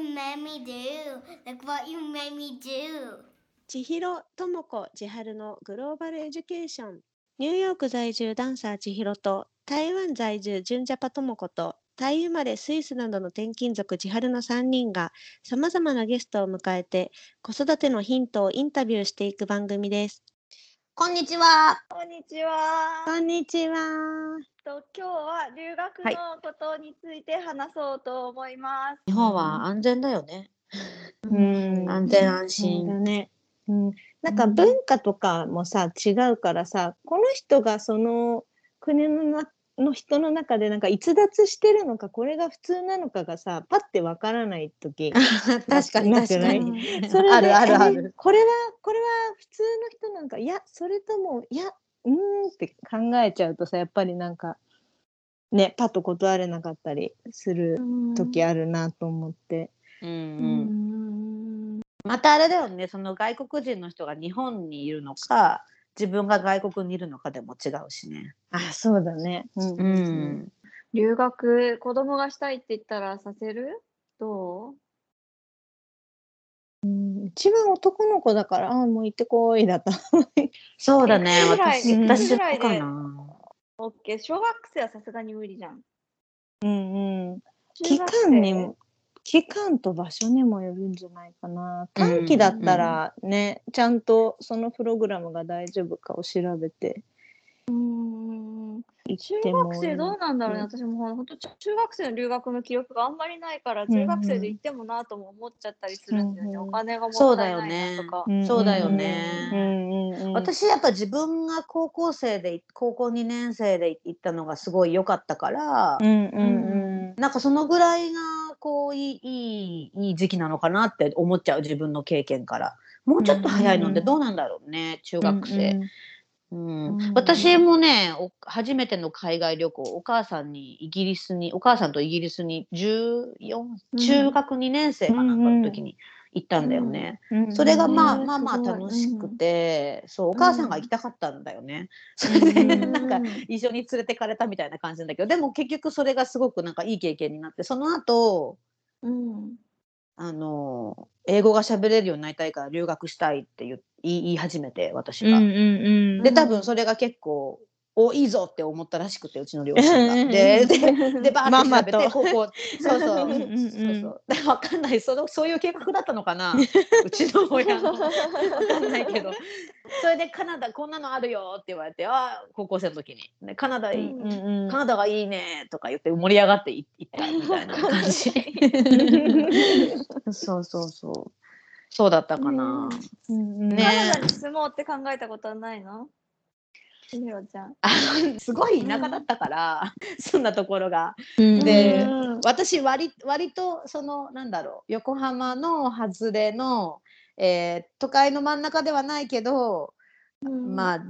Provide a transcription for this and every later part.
you made me do? Look what you made me do? 千尋智子千春のグローバルエデュケーションニューヨーク在住ダンサー千尋と台湾在住純ジャパ智子とタイ生まれスイスなどの転勤族千春の3人がさまざまなゲストを迎えて子育てのヒントをインタビューしていく番組です。こんにちは。こんにちは。こんにちは。と今日は留学はいのことについて話そうと思います。日本は安全だよね。うん安全安そうだ心。ね。うん、なんか文化とかもさ違うからさこの人がその国のなの人の中でなんか逸脱してるのかこれが普通なのかがさパッてわからない時 確かになくない？確かに。それであるあるあえる。これはこれは普通の人なんかいやそれともいやうーんって考えちゃうとさやっぱりなんかねパッと断れなかったりする時あるなと思って。う。ん。またあれだよね。その外国人の人が日本にいるのか、自分が外国にいるのかでも違うしね。あそうだね。うんうん。留学子供がしたいって言ったらさせる？どう？うん一番男の子だから、ああ、もう行ってこいだった。そうだね。私うん私ぐらいでもかな。オッケー。小学生はさすがに無理じゃん。うんうん。期間にも、期間と場所にもよるんじゃないかな。短期だったらね、ちゃんとそのプログラムが大丈夫かを調べてうん。中学生どうなんだろうね。うん私も本当中学生の留学の記憶があんまりないから、うんうん中学生で行ってもなとも思っちゃったりするんだよね。うんうんお金がもそうったいなだよねいなとか。うんそうだようんね。うんうん、私やっぱ自分が高校生で高校2年生で行ったのがすごい良かったから、うんうんなんかそのぐらいがこういいいいいい時期なのかなって思っちゃう自分の経験から。もうちょっと早いのでどうなんだろうね、中学生、うんうん。私もねお初めての海外旅行お母さんにイギリスにお母さんとイギリスに14中学2年生かなんかの時に行ったんだよね。うん。それがまあうんまあまあ楽しくて、そうお母さんが行きたかったんだよね。それでうんなんか一緒に連れてかれたみたいな感じなんだけどでも結局それがすごくなんかいい経験になってその後うん。あの英語が喋れるようになりたいから留学したいって言い始めて私が。うんうんうん。で多分それが結構おいいぞって思ったらしくてうちの両親が。うんでででバーまんまって調べてとここそうそう。そうそう。でわかんない。そのそういう計画だったのかな？うちの親のわかんないけど。それでカナダこんなのあるよって言われてあ高校生の時に、ね、カナダいい、うんうんうん。カナダがいいねとか言って盛り上がってい行ったみたいな感じ。そうそうそう。そうだったかな、うんうんねカナダに住もうって考えたことはないの？ひろちゃん。あのすごい田舎だったから、そんなところが。うん。でうん。私割割とそのなんだろう横浜の外れの、えー都会の真ん中ではないけど、まあ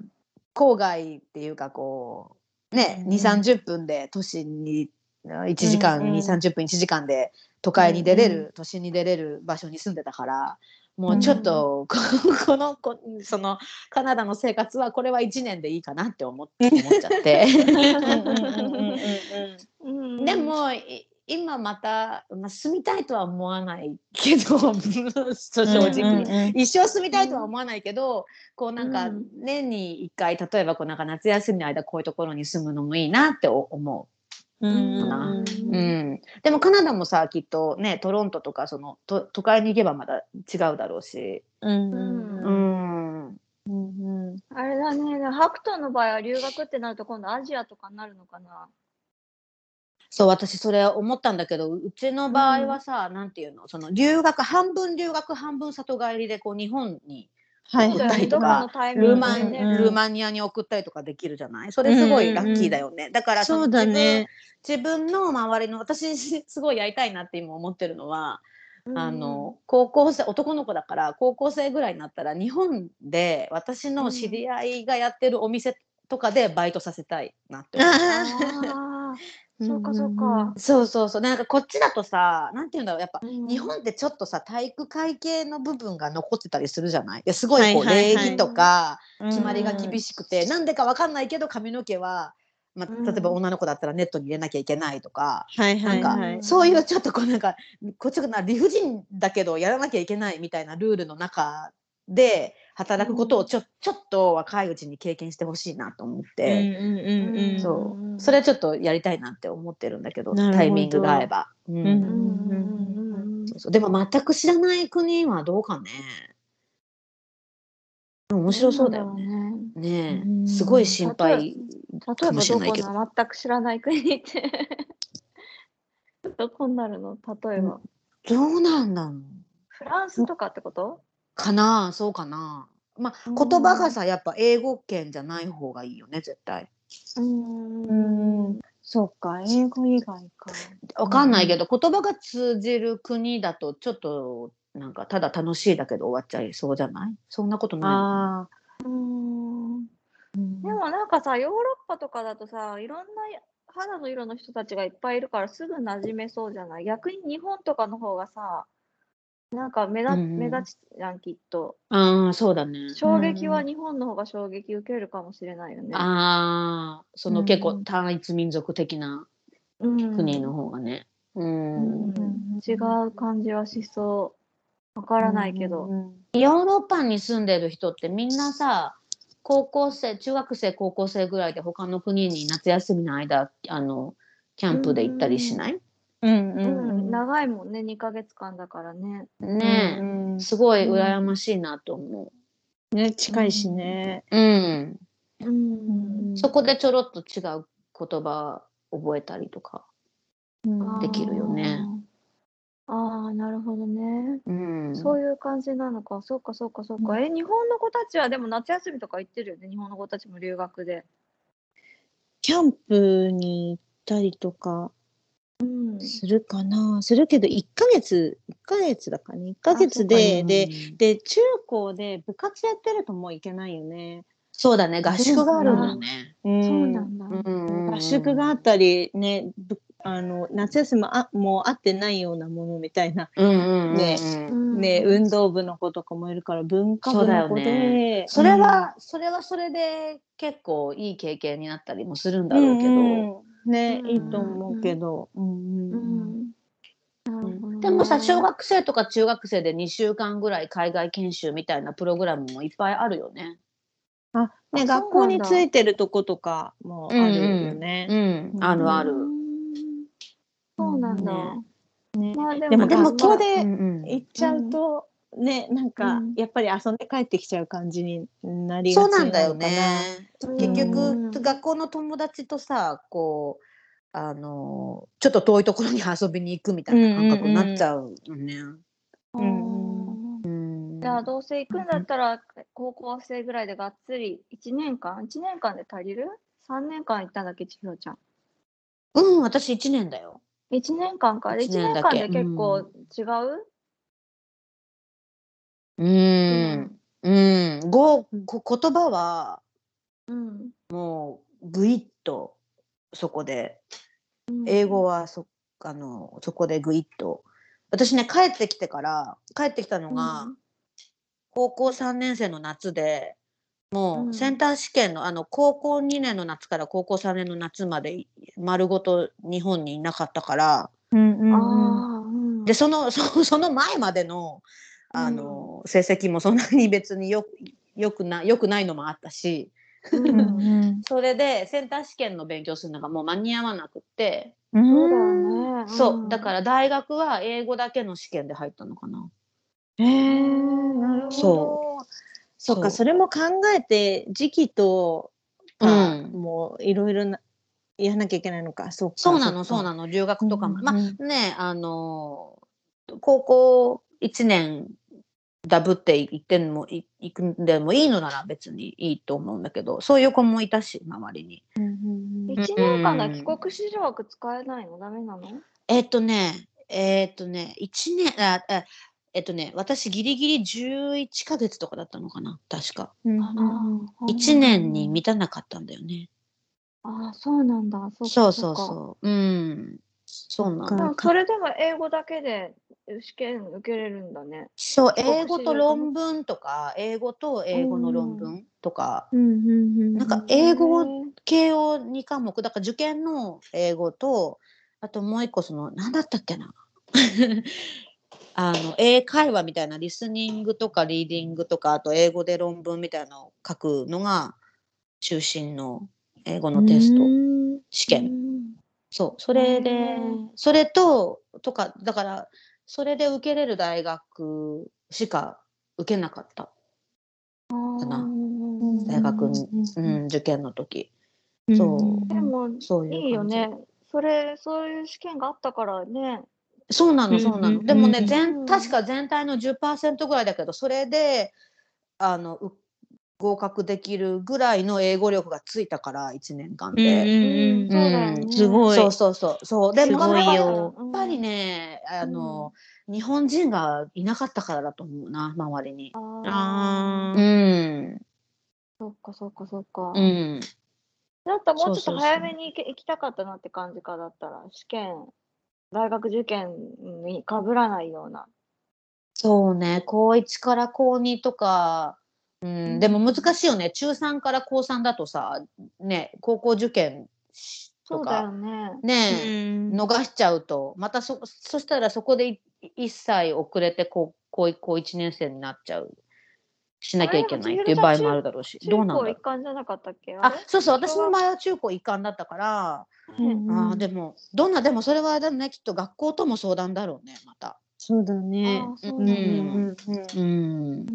郊外っていうかこうね、うん。2 3 0分で都心に1時間、うんうん。2 3 0分1時間で都会に出れる、うんう都心に出れる場所に住んでたからもうちょっと、こ このこそのカナダの生活はこれは1年でいいかなって思っ思っちゃって。うんでもい今また、まあ、住みたいとは思わないけど正直、一生住みたいとは思わないけど、こうなんかうん。年に1回例えばこうなんか夏休みの間こういうところに住むのもいいなって思ううん。う、うん、でもカナダもさきっとねトロントとかそのと都会に行けばまた違うだろうし、うん。ううん。ん、うん。あれだね、ハクトンの場合は留学ってなると今度アジアとかになるのかな。そう私それ思ったんだけどうちの場合はさ、なんていうの？その留学半分留学半分里帰りでこう日本にはい送ったりとかのタイミングルーマン、でね。うんルーマニアに送ったりとかできるじゃない？それすごいラッキーだよね、だからそうのだね。自分の周りの私すごいやりたいなって今思ってるのは、うんあの高校生男の子だから高校生ぐらいになったら日本で私の知り合いがやってるお店とかでバイトさせたいなって思う。あーそうかそうか。そうそうそう。なんかこっちだとさなんて言うんだろう。やっぱうん。日本ってちょっとさ体育会系の部分が残ってたりするじゃない？ですごいこう礼儀とかうん決まりが厳しくて、なんでかわかんないけど髪の毛はまあ、うん。例えば女の子だったらネットに入れなきゃいけないとか、はいはない。んか、はい。そういうちょっとこうなんかこっちがな理不尽だけどやらなきゃいけないみたいなルールの中で働くことをちょ,、ちょっと若いうちに経験してほしいなと思って、うんうんうんうん。そう。うんそれちょっとやりたいなって思ってるんだけどタイミングが合えば。うん。うんうんそうそう。でも全く知らない国はどうかね。面白そうだよね。ね。ねすごい心配かもしれないけど。の？全く知らない国って。どこになるの？例えば、どうなんだろう。フランスとかってこと？かなそうかな。まあうん言葉がさやっぱ英語圏じゃない方がいいよね絶対。うんうん。そうか、英語以外か。わかんないけど、言葉が通じる国だとちょっとなんかただ楽しいだけど終わっちゃいそうじゃない？そんなことないああ。うんでもなんかさヨーロッパとかだとさいろんな肌の色の人たちがいっぱいいるからすぐ馴染めそうじゃない？逆に日本とかの方がさなんか目立,、目立ちじゃんきっと。ああそうだね。衝撃は日本の方が衝撃受けるかもしれないよね。ああそのうん。結構単一民族的なうん。国の方がね。うん。うん。違う感じはしそう。わからないけど。ヨーロッパに住んでる人ってみんなさ高校生中学生高校生ぐらいで他の国に夏休みの間あのキャンプで行ったりしない、うんううんん長いもんね2ヶ月間だからね。ねえ、うんすごい羨ましいなと思ね、近いしね。う。うん、うんそこでちょろっと違う言葉覚えたりとか。できるよね。あーあーなるほどね。うん、そういう感じなのか。そうかそうかそうか。え日本の子たちはでも夏休みとか行ってるよね？日本の子たちも留学で。キャンプに行ったりとかうん。するかな。するけど、1ヶ月、1ヶ月だからね。1ヶ月で、で、で、中高で部活やってるともう行けないよね。そうだね。合宿があるんだよね。うん。そうなんだ。うん。合宿があったり、ね、ぶあの夏休みあもう会ってないようなものみたいな、うんうんうんね。うん。ね、運動部の子とかもいるから文化部の子そうだよで、それは、それはそれで結構いい経験になったりもするんだうんろうけど、うんね、うん。いいと思うけど、うんでもさ小学生とか中学生で2週間ぐらい海外研修みたいなプログラムもいっぱいあるよね。あねあ学校についてるとことかもあるよね。うん、あるある。うん。そうなんだ。ね。まあででもでも学校でうんうん。行っちゃうと、ねなんか、うんやっぱり遊んで帰ってきちゃう感じになりそうがちなんだよ。ね。うん結局学校の友達とさこうあのちょっと遠いところに遊びに行くみたいな感覚になっちゃうよね。うんうんじゃあどうせ行くんだったら高校生ぐらいでがっつり1年間？1年間で足りる ?3 年間行ったんだっけ千尋ちゃん。うん、私1年だよ。1年間か。で1一年間で結構違う？うん。うん。ごこ言葉はうん。もうぐいっとそこでうん英語はそあのそこでぐいっと私ね帰ってきてから帰ってきたのが、うん高校3年生の夏でもうんうセンター試験の,、あの高校2年の夏から高校3年の夏まで丸ごと日本にいなかったからうんうん。でそのそ その前までのあの、成績もそんなに別によよくなよくないのもあったし。うんうんうん。それでセンター試験の勉強するのがもう間に合わなくって、そうだよね。そう。だからら。大学は英語だけの試験で入ったのかな。へえなるほど。そそっかそれも考えて時期とか、うん。もういろいろなやらなきゃいけないのか。そうか。そうなのそうの。なの。留学とかも、うんまあねあの高校1年ダブって行ってんもい行くんでもいいのなら別にいいと思うんだけどそういう子もいたし周りに。うんうんうん1年間の帰国子女枠使えないの？ダメなの？えっとねえっとね1年ああえっとね私ギリギリ11ヶ月とかだったのかな確か。うんうんうん1年に満たなかったんだよね。ああ、そうなんだ。そそうそうそう。うん。そうなかの。でもそれでも英語だけで試験受けれるんだね。そう、英語と論文とか、英語と英語の論文とか、なんか英語系を2科目、だから受験の英語と、あともう一個その、なんだったっけな。あの英会話みたいなリスニングとかリーディングとかあと英語で論文みたいなのを書くのが中心の英語のテスト。うん。試験。うんそうそれでそれととかだからそれで受けれる大学しか受けなかった。かな。大学に、うん、受験の時。そう。でもそういういいよね。それそういう試験があったからね。そうなのうんそうなの、うんでもね、うん。全確か全体の10%ぐらいだけどそれであのう合格できるぐらいの英語力がついたから1年間うんで。うんそうだよね。うんすごいそうそうそうそうでもすごいやっぱりよやっぱりねあの、日本人がいなかったからだと思うな周りに。あああ。うーんそっかそっかそっか。うんだったらもうちょっと早めに行け行きたかったなって感じかだったら試験大学受験にかぶらないような。そうね高1から高2とか、うん。んでも難しいよね。中3から高3だとさね高校受験とかね。ね、逃しちゃうとまたそそしたらそこでい一切遅れて高高高1年生になっちゃう。しなきゃいけないっていう場合もあるだろうし。中どうなんだろう。高一貫じゃなかったっけ？あれ？そうそう。私の場合は中高一貫だったから、うん。あーでもどんなでもそれはだね。きっと学校とも相談だろうねまた。そうだね。ううなん。うん。うーん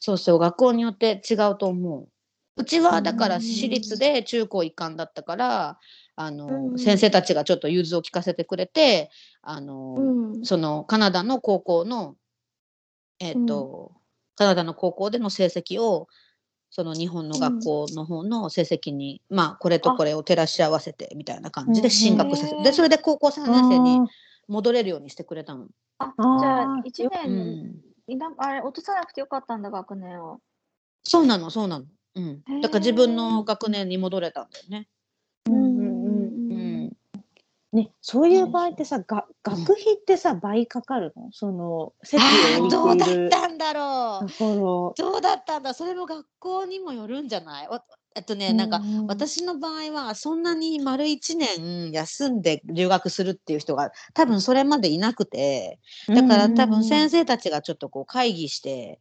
そうそう学校によって違うと思う。うちはだからうん私立で中高一貫だったからあの、うん先生たちがちょっと融通を聞かせてくれてあの、うん。そのカナダの高校のえっ、と、カナダの高校での成績をその日本の学校の方の成績に、まあこれとこれを照らし合わせてみたいな感じで進学させて、うんでそれで高校3年生に戻れるようにしてくれたの。あじゃあ1う年ん、いなあれ落とさなくてよかったんだ学年を。そうなのそうなの。うん。だから自分の学年に戻れたんだよね。うんうんうんうん、ね、そういう場合ってさ、が学費ってさ、倍かかるの？その、席を置いている。うだったんだろう。どうだったんだ。それも学校にもよるんじゃない？わえっとね、なんかう私の場合はそんなに丸1年休んで留学するっていう人が多分それまでいなくてだから多分先生たちがちょっとこう会議して、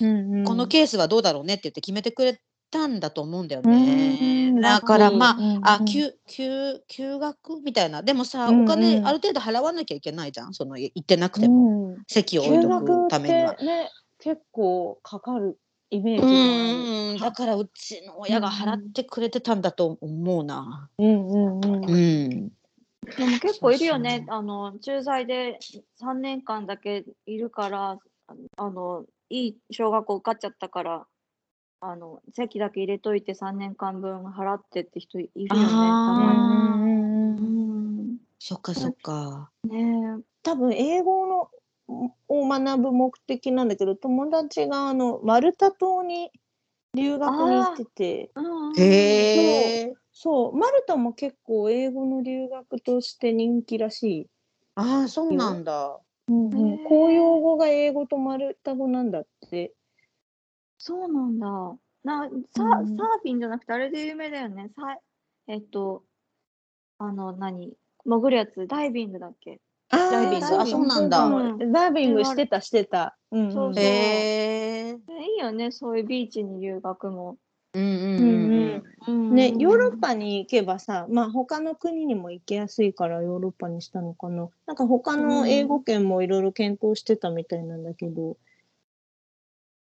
生このケースはどうだろうねって言って決めてくれたんだと思うんだよね。うんだからまあ、あうん休休休学みたいな。でもさ、うんうん。お金ある程度払わなきゃいけないじゃん。そのい行ってなくても、うん。席を置いとくためには。ね、結構かかるイメージだからうちの親が払ってくれてたんだと思うな。うんうんうん。うん。でも結構いるよね。あの駐在で3年間だけいるからああのいい小学校受かっちゃったからあの席だけ入れといて3年間分払ってって人いるよね。たそっかそっか。ね多分英語のを学ぶ目的なんだけど友達があのマルタ島に留学に行ってて。へえ。そう。マルタも結構英語の留学として人気らしい、ああそうなんだ。うんうん。公用語が英語とマルタ語なんだって。そうなんだ。なサうん。サーフィンじゃなくてあれで有名だよね。さえっとあの何？潜るやつダイビングだっけ？ダイビング。あそうなんだ。うん。ダイビングしてたしてた、うん。うんそうそう。へえ。ねいいよねそういうビーチに留学も。うんうんうんうん。うん。ね、ヨーロッパに行けばさ、まあ他の国にも行きやすいからヨーロッパにしたのかな。なんか他の英語圏もいろいろ検討してたみたいなんだけど。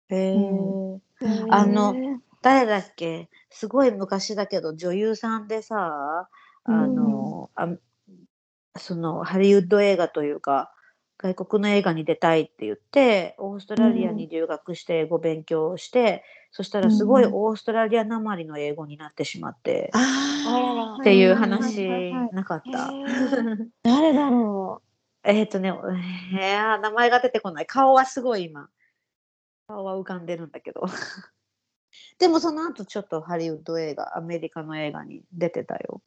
へえ。うあの誰だっけ？すごい昔だけど女優さんでさあの、あそのハリウッド映画というか外国の映画に出たいって言ってオーストラリアに留学して英語勉強して、そしたらすごいうんオーストラリアなまりの英語になってしまって、ああららっていうはい話なかった。誰だろえっとね、えー、名前が出てこない。顔はすごい今。顔は浮かんでるんだけど。でもその後ちょっとハリウッド映画、アメリカの映画に出てたよ。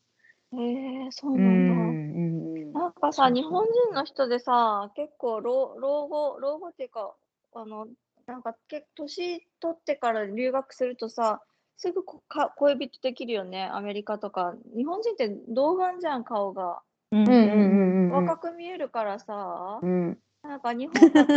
へえそううなんだ。んうんなんかさ、日本人の人でさ、結構老老後、老後っていうか、あの、なんか結構年取ってから留学するとさ、すぐこか恋人できるよね、アメリカとか。日本人って童顔じゃん、顔が。うんうんうんうんうん若く見えるからさ、うんなんか日本だと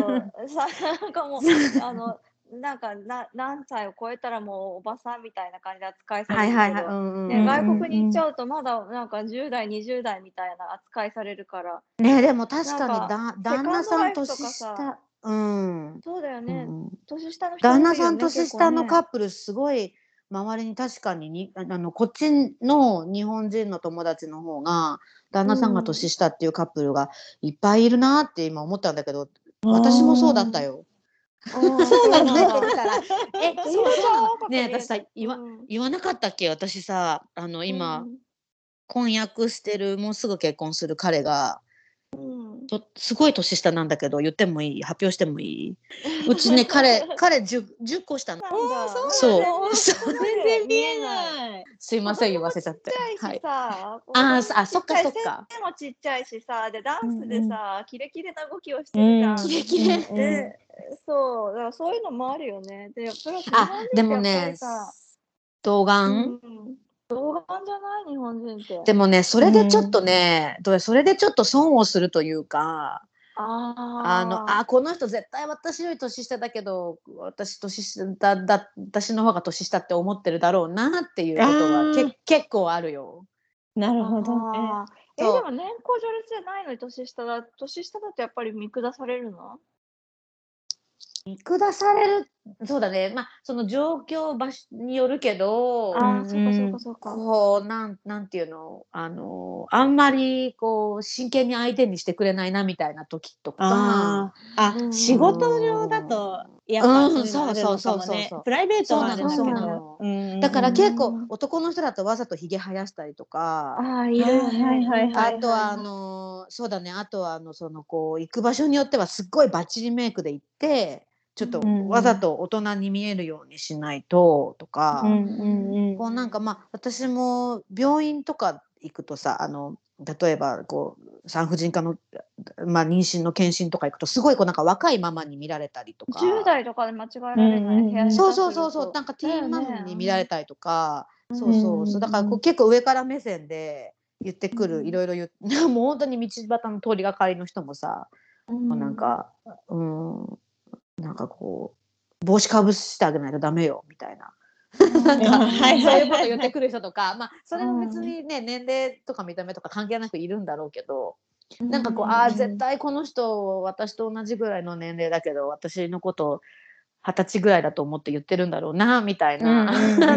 さ、なんかもう、あの、なんかな何歳を超えたらもうおばさんみたいな感じで扱いされるけど、はいはいはい。うんうんね、うん外国に行っちゃうとまだなんか10代、20代みたいな扱いされるから、ねでも確かにだ旦那さん年下うん。そうだよね、うん。年下の人ね旦那さん年下のカ結ップルすごい周りに確かににあのこっちの日本人の友達の方が旦那さんが年下っていうカップルがいっぱいいるなって今思ったんだけど私もそうだったよ。そうなの。えそうね私さ言わうん。言わなかったっけ？私さあの今、婚約してるもうすぐ結婚する彼がとすごい年下なんだけど言ってもいい？発表してもいい？うちね 彼彼 10, 10個下なのなんだ。そう。そう。全然見えない。すいません言わせちゃって。ちっちゃいしはい。さ、ああそっかそっか。背もちっちゃいしさ、でダンスでさ、キレキレな動きをしてうん。るじゃん。キレキレ。で、そう、だからそういうのもあるよね。で、プラス日あでもね童顔、うん、童顔じゃない？日本人って。でもねそれでちょっとね、どうそれでちょっと損をするというかああのあこの人絶対私より年下だけど私年下だだ私の方が年下って思ってるだろうなっていうことあはー。け結構あるよ。なるほどね。え、でも年功序列じゃないのに年下だ、年下だとやっぱり見下されるの？見下される。そうだね。まあその状況場所によるけどああ、うんそうかそうかそうか。こうなんなんていうの？あのあんまりこう真剣に相手にしてくれないなみたいな時とか。ああ、うん。あ、仕事上だと、やっぱうん。そうそうそうそうそう。ねプライベートはあるんだうなどの。うんだから結構うん男の人だとわざとひげ生やしたりとか。ああ、い。はいはいはいあとはあのそうだね。あとはあのそのこう行く場所によってはすっごいバッチリメイクで行ってちょっとうんわざと大人に見えるようにしないととか、こうなんかまあ私も病院とか行くとさあの例えばこう産婦人科の、まあ、妊娠の検診とか行くとすごいこうなんか若いママに見られたりとか。10代とかで間違えられない、うんうんそうそうそうそうなんかティーンママに見られたりとか、そうそうそう。だからこううん結構上から目線で言ってくる、うん。いろいろ言う。もう本当に道端の通りがかりの人もさ、うん。こうなんかうんなんかこう帽子かぶしてあげないとダメよみたいな。なんか、はいそうはいい。うはいこと言ってくる人とか、まあ、それは別にね、年齢とか見た目とか関係なくいるんだろうけど、なんかこう、ああ、絶対この人、私と同じぐらいの年齢だけど、私のこと、二十歳ぐらいだと思って言ってるんだろうな、みたいな。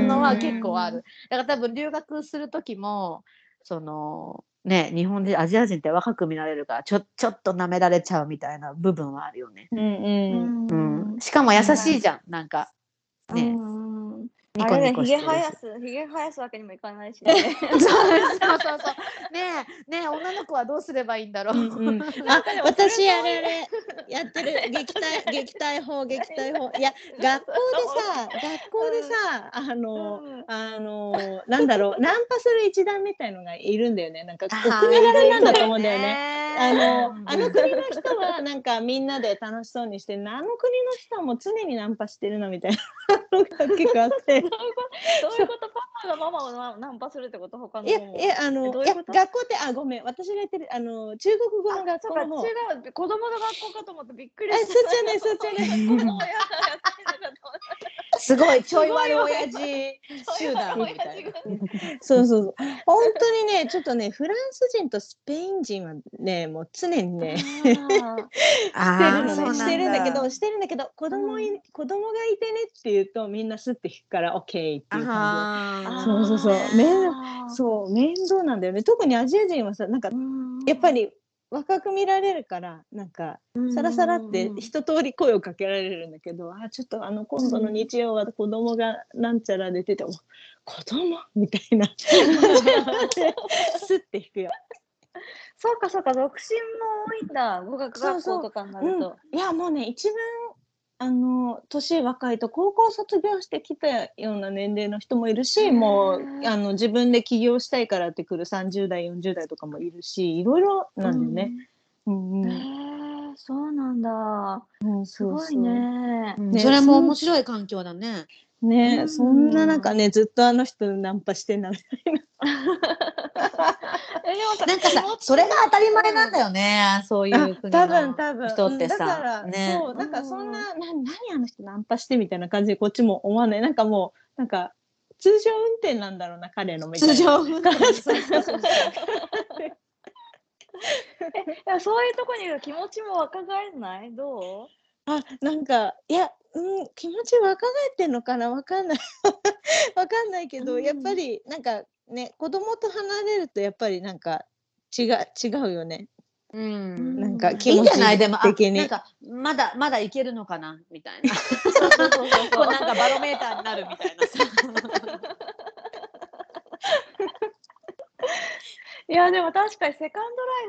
のは結構ある。だから多分留学する時も、その、ね、日本人、アジア人って若く見られるから、ちょ、ちょっと舐められちゃうみたいな部分はあるよね。うんうんうん。しかも優しいじゃん、なんか。ね、うんニコあれね、ニコしてるし。ひげ生やす、ひげ生やすわけにもいかないしね。そうそうそうそう。ねえ、ねえ、女の子はどうすればいいんだろう。うんうん。あ、私あれあれやってる。撃退撃退法撃退法。いや学校でさ学校でさあのうん。あのなんだろう。ナンパする一団みたいのがいるんだよね。なんか国柄なんだと思うんだよね。ねあのあの国の人はなんかみんなで楽しそうにしてるのあの国の人はもう常にナンパしてるなみたいなのが結構あって。どういうこと？パパがママをナナンパするってこと？他のいやいやあの学校ってあごめん。私が言ってるあの中国語の学校。の方違う子供の学校かと思ってびっくりえした。そうじゃないそってんのかと思ったすごいちょい悪い親父集団みたいな。そうそうそう。本当にね、ちょっとね、フランス人とスペイン人はね、もう常にね、してるしてるんだけど、してるんだけど、子供い、子供がいてねって言うと、みんなすって引くから、オッケーっていう感あー。そうそうそう。面じ。そう、面倒なんだよね。特にアジア人はさ、なんか、やっぱり若く見られるから、なんか、さらさらって一通り声をかけられるんだけど、あ、ちょっとあの、今度の日曜は子供がなんちゃら出てても、子供？みたいな。すって引くよ。そうかそうか独身も多いんだ語学学校とかになると。いやもうね一番あの年若いと高校卒業してきたような年齢の人もいるしもうあの自分で起業したいからってくる30代40代とかもいるしいろいろなんでね。うんうんへえそうなんだ。うんすごい。ね。うんねそれも面白い環境だね。ね、うんそんな中ねずっとあの人ナンパしてんなみたいな。えでもさなんかさ、それが当たり前なんだよね。そういう国多分の多分人ってだからさ、ね。そうなんかそんな、な何あの人ナンパしてみたいな感じでこっちも思わないなんかもうなんか通常運転なんだろうな彼のみたいな通常運転。そうそうそうそういやそういうとこにいる気持ちも若返んない？どあなんかいや、うん、気持ち若返ってんのかな？わかんない。わかんないけど、うん。やっぱりなんかね子供と離れるとやっぱりなんか違う違うよね。うん。なんかうんいいん気持ちじゃない？でも、あ的に。なんか、まだ、まだいけるのかな？みたいな。うそうそうそう。こうなんかバロメーターになるみたいなさ。いやでも確かにセカン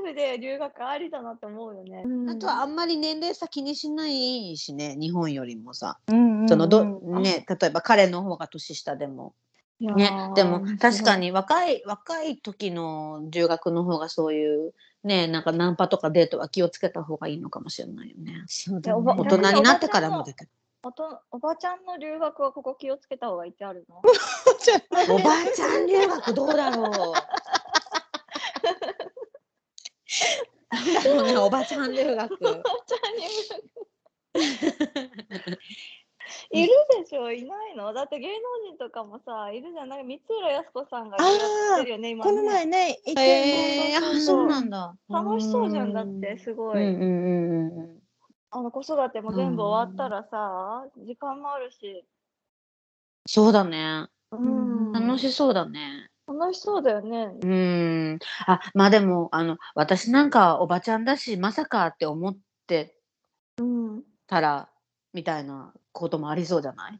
ドライフで留学ありだなって思うよね。あとはあんまり年齢差気にしないしね、日本よりもさ。うんそのど、うんね、例えば彼の方が年下でも。ねー、でも確かに若い若い時の留学の方がそういうねなんかナンパとかデートは気をつけた方がいいのかもしれないよね。ね大人になってからもだけど。おとおばちゃんの留学はここ気をつけた方がいいってあるの？おばあちゃん留学どうだろう。なんだろうねおばちゃん留学。いるでしょいないの？だって芸能人とかもさいるじゃんなんか三浦靖子さんが留学してるよね今このね前ね行ってえー、あそうなんだ。楽しそうじゃんだってすごい、うんうんうんうん。あの子育ても全部終わったらさ時間もあるし、そうだね。うん、楽しそうだね。楽しそうだよね。うん。あ、まあでも、あの、私なんかおばちゃんだし、まさかって思ってうん。たら、みたいなこともありそうじゃない？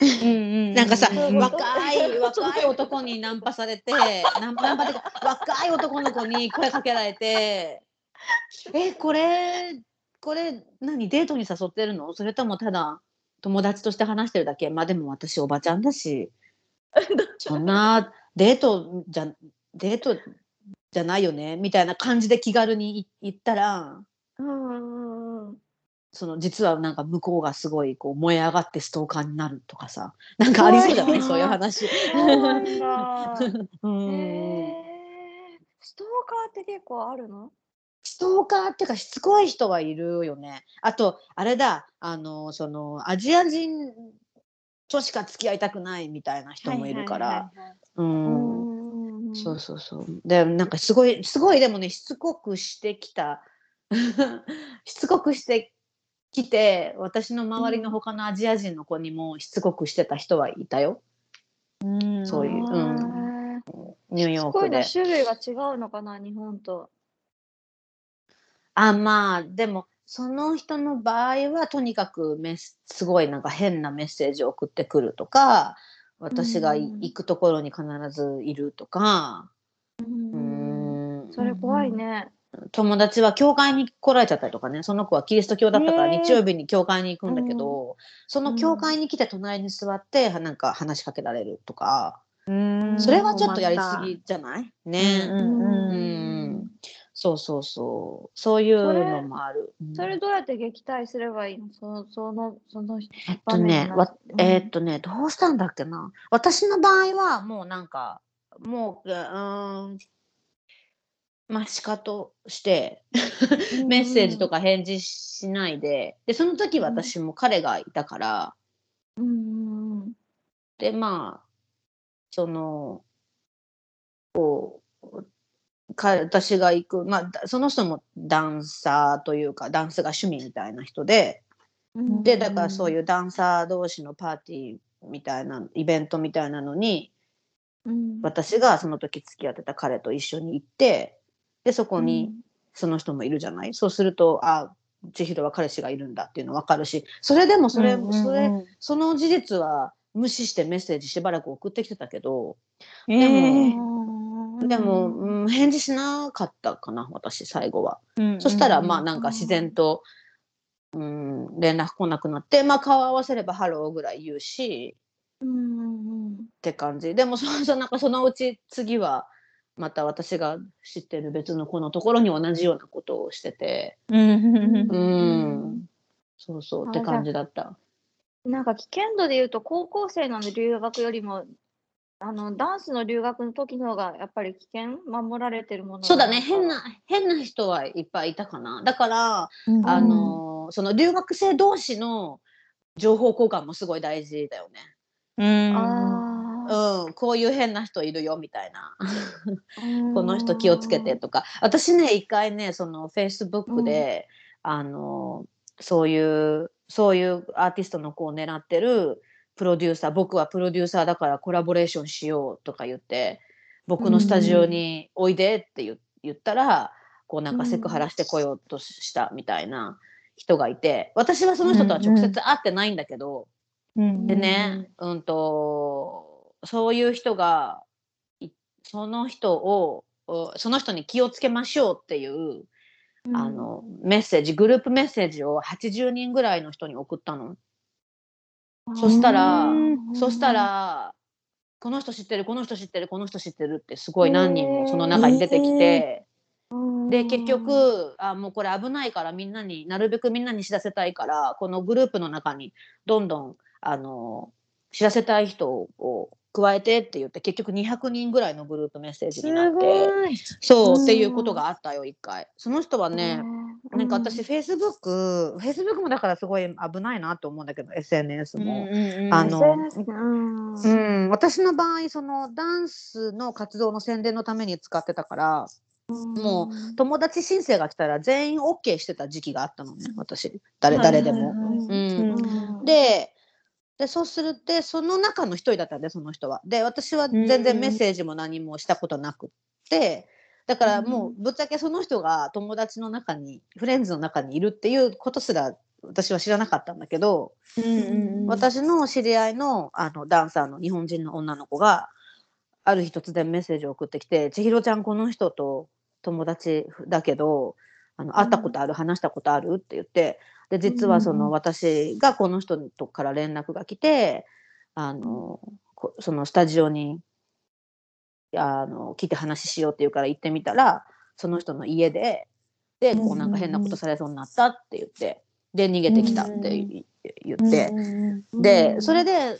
うんうん。なんかさ、そういうこと？若い、若い男にナンパされて、ナンナンパっていうか、若い男の子に声かけられて、え、これ、これ、何、デートに誘ってるの？それともただ、友達として話してるだけ？まあでも私おばちゃんだし、そんなデートじゃ、デートじゃないよね？みたいな感じで気軽にい言ったら、うんその実はなんか向こうがすごいこう燃え上がってストーカーになるとかさ。なんかありそうじゃないそういう話。そう ストーカーって結構あるの？ストーカーっていうかしつこい人はいるよね。あとあれだあのそのアジア人としか付き合いたくないみたいな人もいるから。ううんんそうそうそう。でなんかすごいすごいでもねしつこくしてきた しつこくしてきて私の周りの他のアジア人の子にもしつこくしてた人はいたよ。うんそういうううんニューヨークで。種類が違うのかな日本と。あまあでもその人の場合はとにかくメスすごいなんか変なメッセージを送ってくるとか私が行くところに必ずいるとか、ううん。ん、それ怖いね。友達は教会に来られちゃったりとかね。その子はキリスト教だったから日曜日に教会に行くんだけど、その教会に来て隣に座ってなんか話しかけられるとか、うん。それはちょっとやりすぎじゃない？ね、うんそうそうそう。そういうのもある。うん。それどうやって撃退すればいいの？そのそのそのえっ場とね、わえーっとね、どうしたんだっけな？私の場合は、もうなんか、もう、うーん、まあ、しかとして、メッセージとか返事しないで、で、その時私も彼がいたから、うんうんうん。で、まあ、その、こう、か私が行く、まあ、だその人もダンサーというか、ダンスが趣味みたいな人で、うん。でだからそういうダンサー同士のパーティーみたいなイベントみたいなのにうん。私がその時付き合ってた彼と一緒に行ってでそこにその人もいるじゃない、そうするとあ千尋は彼氏がいるんだっていうの分かるしそれでもそれ,、うんうんうん。それその事実は無視してメッセージしばらく送ってきてたけどえーでも、うん、返事しなかったかな私最後は。うんそしたらまあなんか自然とうん、連絡来なくなって、まあ、顔合わせればハローぐらい言うしうんうんって感じ。でもそう そうなんかそのうち次はまた私が知ってる別の子のところに同じようなことをしてて。うん。うん。そうそうあって感じだった。なんか危険度で言うと高校生の留学よりもあのダンスの留学の時の方がやっぱり危険？守られてるものそうだね。が変な変な人はいっぱいいたかな。だから、うん。あのその留学生同士の情報交換もすごい大事だよね。うん。こういう変な人いるよみたいな。うん。この人気をつけてとか。私ね一回ねそのフェイスブックで、あのそういうそういうアーティストの子を狙ってるプロデューサー僕はプロデューサーだからコラボレーションしようとか言って僕のスタジオにおいでって言言ったらこうなんかセクハラしてこようとしたみたいな人がいて私はその人とは直接会ってないんだけど、うん。でね、うんとそういう人がいその人をおその人に気をつけましょうっていう、あのメッセージグループメッセージを80人ぐらいの人に送ったの。そしたらうんそしたらこの人知ってるこの人知ってるこの人知ってるってすごい何人もその中に出てきて、で結局あもうこれ危ないからみんなになるべくみんなに知らせたいからこのグループの中にどんどんあの知らせたい人を加えてって言って結局200人ぐらいのグループメッセージになってい。そう、うんっていうことがあったよ一回。その人はね、なんか私フェイスブックフェイスブックもだからすごい危ないなと思うんだけど SNS も。あのうん。うん、私の場合そのダンスの活動の宣伝のために使ってたからも友達申請が来たら全員 OK してた時期があったのね私。誰誰でも。ででそうするってその中の一人だったんでその人は。で私は全然メッセージも何もしたことなくってだからもうぶっちゃけその人が友達の中にフレンズの中にいるっていうことすら私は知らなかったんだけど、私の知り合いのあのダンサーの日本人の女の子がある日突然メッセージを送ってきて「千尋ちゃんこの人と友達だけどあの会ったことある、話したことある?」って言ってで実はその、私がこの人とから連絡が来てあのこそのスタジオにあの来て話しようって言うから行ってみたらその人の家ででこうなんか変なことされそうになったって言ってで逃げてきたって言言って。でそれで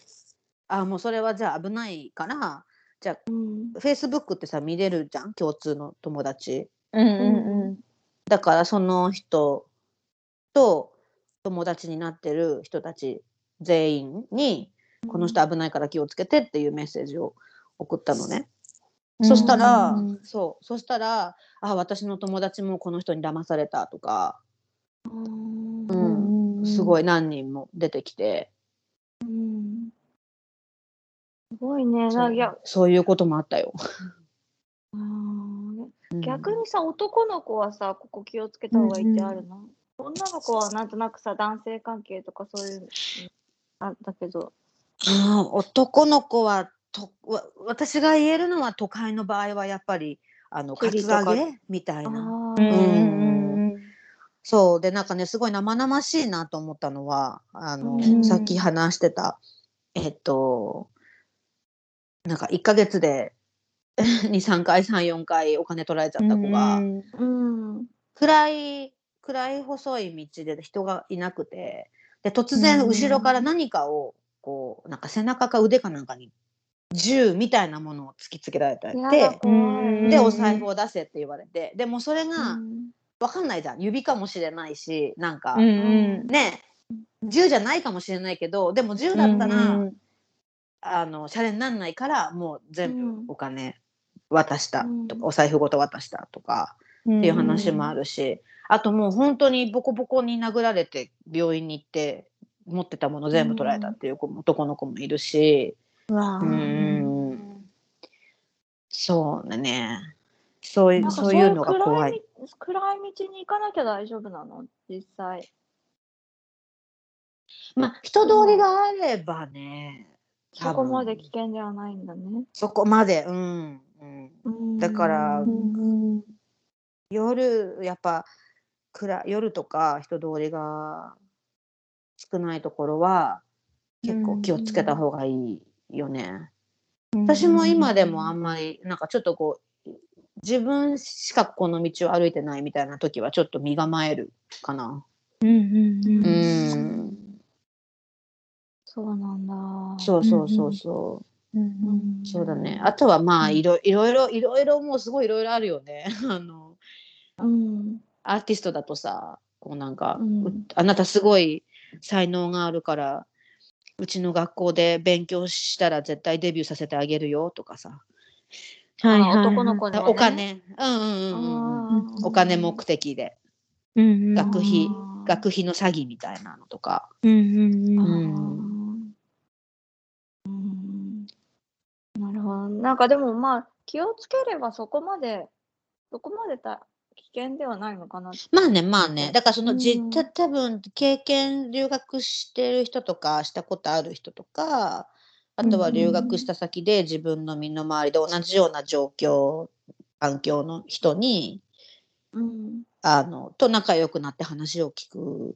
あもうそれはじゃあ危ないからじゃあフェイスブックってさ見れるじゃん？共通の友達。だからその人と友達になってる人たち全員にこの人危ないから気をつけてっていうメッセージを送ったのね。そしたら、そう。そしたらあ私の友達もこの人に騙されたとか、うん。すごい。い何人も出てきて。うん。すごいね。そないうや。そういうこともあったよ。うんうん。逆にさ、男の子はさ、ここ気をつけた方がいいってあるの、女の子はなんとなくさ、男性関係とかそういうのあったけど。あー男の子はとわ私が言えるのは都会の場合はやっぱりあのか。アゲみたいな。うんそう。でなんかねすごい生々しいなと思ったのはあの、うん。さっき話してたえっとなんか1ヶ月で 23回34回お金取られちゃった子が、うん。暗い暗い細い道で人がいなくてで突然うん。後ろから何かをこうなんか背中か腕かなんかに銃みたいなものを突きつけられてでお財布を出せって言われてでもそれがうん分かんないじゃん。指かもしれないしなんか、うんね銃じゃないかもしれないけどでも銃だったら、あのシャレになんないからもう全うん部お金渡したとか、うん。お財布ごと渡したとか。っていう話もあるし、あともう本当にボコボコに殴られて病院に行って持ってたもの全部取られたっていう子も、男の子もいるし、うわうーん、そうだね。そういうそういうのが怖い。暗い暗い道に行かなきゃ大丈夫なの？実際。まあ人通りがあればねそこまで危険ではないんだね。そこまで。うん、うん、だからうん夜やっぱ暗夜とか人通りが少ないところは結構気をつけた方がいいよね。私も今でもあんまりなんかちょっとこう自分しかこの道を歩いてないみたいな時はちょっと身構えるかな。うんうんうんうん、そうなんだ。そうそうそうそう。うんそうだね。あとはまあいろいろいろいろいろもうすごいいろいろあるよね。あのうん。アーティストだとさこうなんか、うんうあなたすごい才能があるからうちの学校で勉強したら絶対デビューさせてあげるよとかさ、はいはいはい男の子にはね。お金、うんうんうんうんお金目的で。うんうん。学費学費の詐欺みたいなのとか。うん。うん。うん。なるほど。なんかでもまあ気をつければそこまでそこまでた危険ではないのかな。まあねまあね。だからそのじ、うん。た多分経験留学してる人とかしたことある人とかあとは留学した先で自分の身の回りで同じような状況環境の人にうん。あのと仲良くなって話を聞く